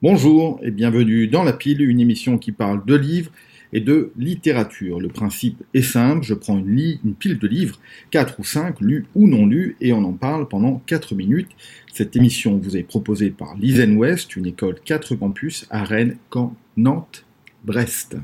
Bonjour et bienvenue dans La Pile, une émission qui parle de livres et de littérature. Le principe est simple, je prends une, pile de livres, 4 ou 5, lus ou non lus, et on en parle pendant 4 minutes. Cette émission vous est proposée par l'Isen West, une école 4 campus à Rennes, Caen, Nantes, Brest.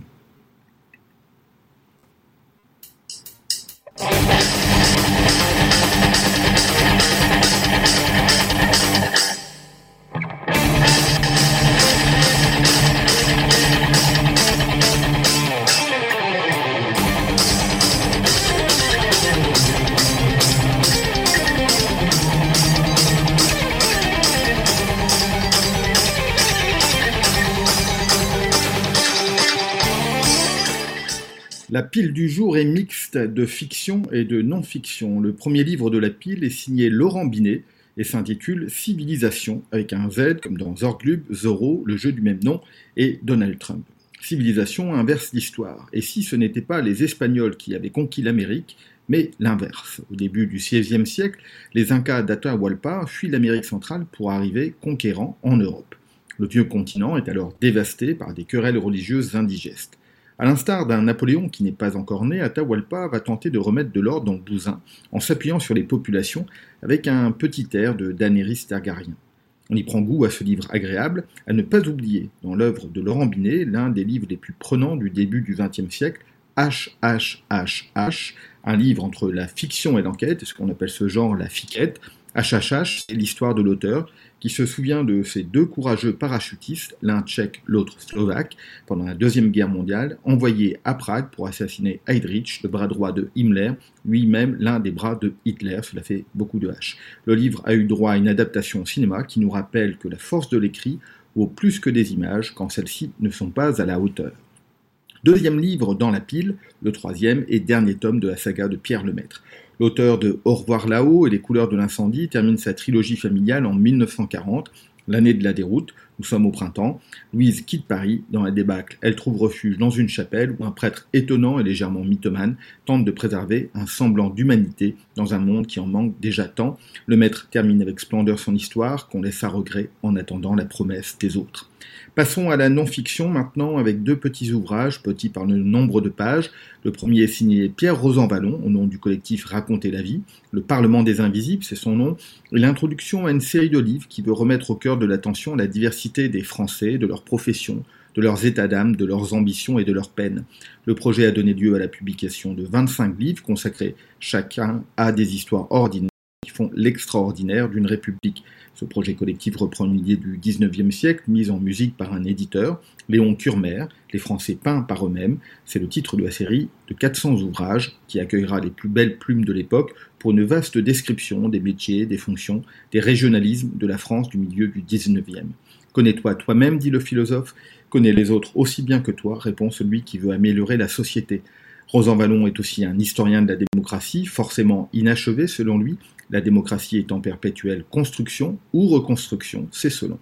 La pile du jour est mixte de fiction et de non-fiction. Le premier livre de la pile est signé Laurent Binet et s'intitule Civilisation, avec un Z comme dans Zorglub, Zorro, le jeu du même nom, et Donald Trump. Civilisation inverse l'histoire. Et si ce n'était pas les Espagnols qui avaient conquis l'Amérique, mais l'inverse. Au début du XVIe siècle, les Incas d'Atahualpa fuient l'Amérique centrale pour arriver conquérants en Europe. Le vieux continent est alors dévasté par des querelles religieuses indigestes. À l'instar d'un Napoléon qui n'est pas encore né, Atahualpa va tenter de remettre de l'ordre dans le en s'appuyant sur les populations avec un petit air de Daenerys Targaryen. On y prend goût à ce livre agréable, à ne pas oublier, dans l'œuvre de Laurent Binet, l'un des livres les plus prenants du début du XXe siècle, HHHH, un livre entre la fiction et l'enquête, ce qu'on appelle ce genre la fiquette. HHH, c'est l'histoire de l'auteur qui se souvient de ces deux courageux parachutistes, l'un tchèque, l'autre slovaque, pendant la Deuxième Guerre mondiale, envoyés à Prague pour assassiner Heydrich, le bras droit de Himmler, lui-même l'un des bras de Hitler, cela fait beaucoup de H. Le livre a eu droit à une adaptation au cinéma qui nous rappelle que la force de l'écrit vaut plus que des images quand celles-ci ne sont pas à la hauteur. Deuxième livre dans la pile, le troisième et dernier tome de la saga de Pierre Lemaître. L'auteur de Au revoir là-haut et les couleurs de l'incendie termine sa trilogie familiale en 1940, l'année de la déroute. Nous sommes au printemps. Louise quitte Paris. Dans la débâcle, elle trouve refuge dans une chapelle où un prêtre étonnant et légèrement mythomane tente de préserver un semblant d'humanité dans un monde qui en manque déjà tant. Le maître termine avec splendeur son histoire qu'on laisse à regret en attendant la promesse des autres. Passons à la non-fiction maintenant avec deux petits ouvrages, petits par le nombre de pages. Le premier est signé Pierre Rosan Vallon au nom du collectif Raconter la vie. Le Parlement des Invisibles, c'est son nom, et l'introduction à une série de livres qui veut remettre au cœur de l'attention la diversité des Français, de leurs professions, de leurs états d'âme, de leurs ambitions et de leurs peines. Le projet a donné lieu à la publication de 25 livres consacrés chacun à des histoires ordinaires font l'extraordinaire d'une république. Ce projet collectif reprend une idée du XIXe siècle mise en musique par un éditeur, Léon Curmer, Les Français peints par eux-mêmes. C'est le titre de la série de 400 ouvrages qui accueillera les plus belles plumes de l'époque pour une vaste description des métiers, des fonctions, des régionalismes de la France du milieu du XIXe. Connais-toi toi-même, dit le philosophe, connais les autres aussi bien que toi, répond celui qui veut améliorer la société. Rosan Vallon est aussi un historien de la démocratie, forcément inachevé selon lui, la démocratie est en perpétuelle construction ou reconstruction, c'est selon.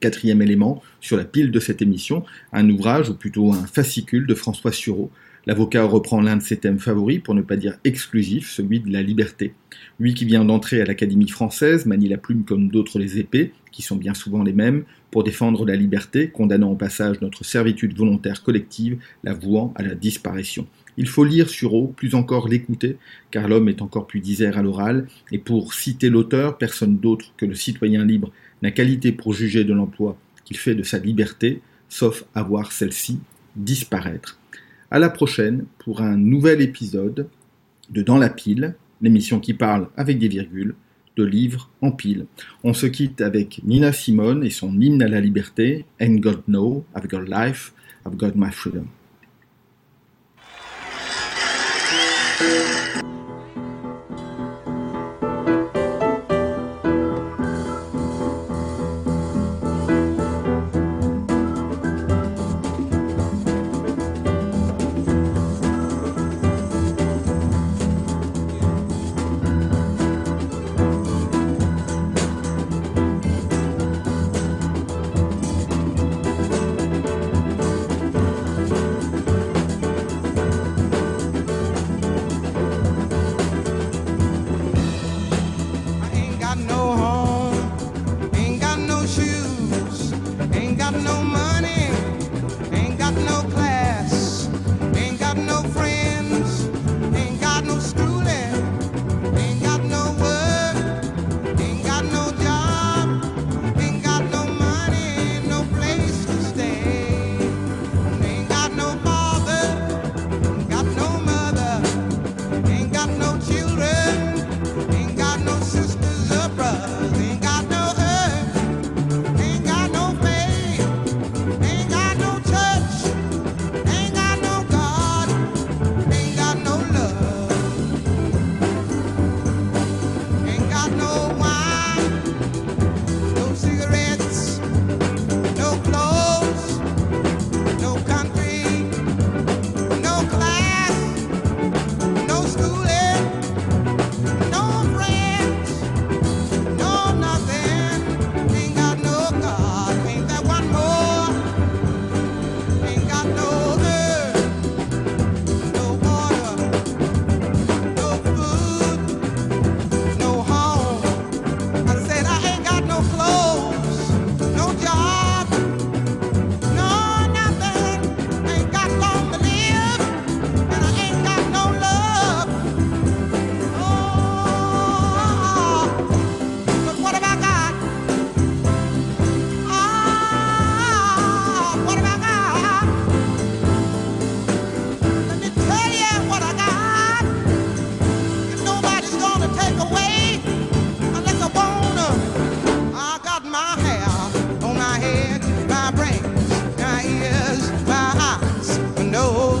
Quatrième élément, sur la pile de cette émission, un ouvrage, ou plutôt un fascicule de François Sureau. L'avocat reprend l'un de ses thèmes favoris, pour ne pas dire exclusif, celui de la liberté. Lui qui vient d'entrer à l'Académie française manie la plume comme d'autres les épées, qui sont bien souvent les mêmes, pour défendre la liberté, condamnant au passage notre servitude volontaire collective, la vouant à la disparition. Il faut lire Sureau, plus encore l'écouter, car l'homme est encore plus disert à l'oral, et pour citer l'auteur, personne d'autre que le citoyen libre n'a qualité pour juger de l'emploi qu'il fait de sa liberté, sauf à voir celle-ci disparaître. À la prochaine pour un nouvel épisode de Dans la pile, l'émission qui parle avec des virgules de livres en pile. On se quitte avec Nina Simone et son hymne à la liberté, And God Know, I've got life, I've got my freedom.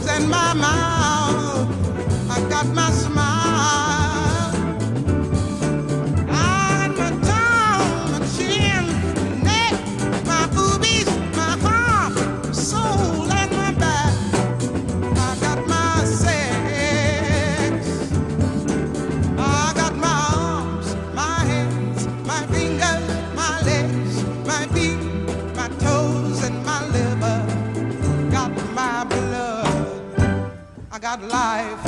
and my mind. life.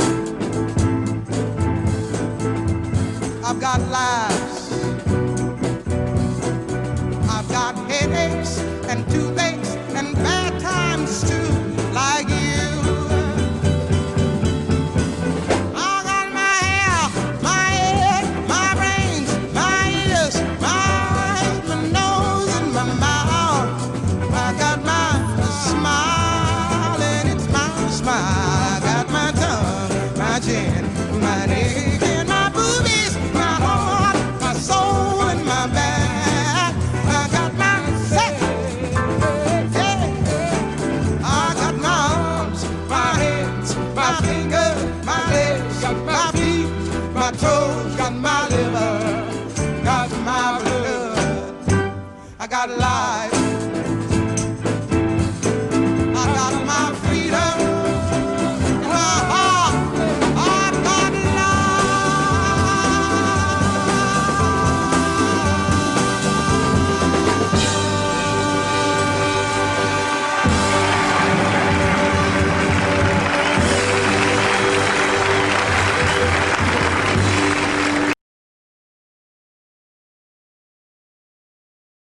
I've got laughs. I've got headaches and two. I got life.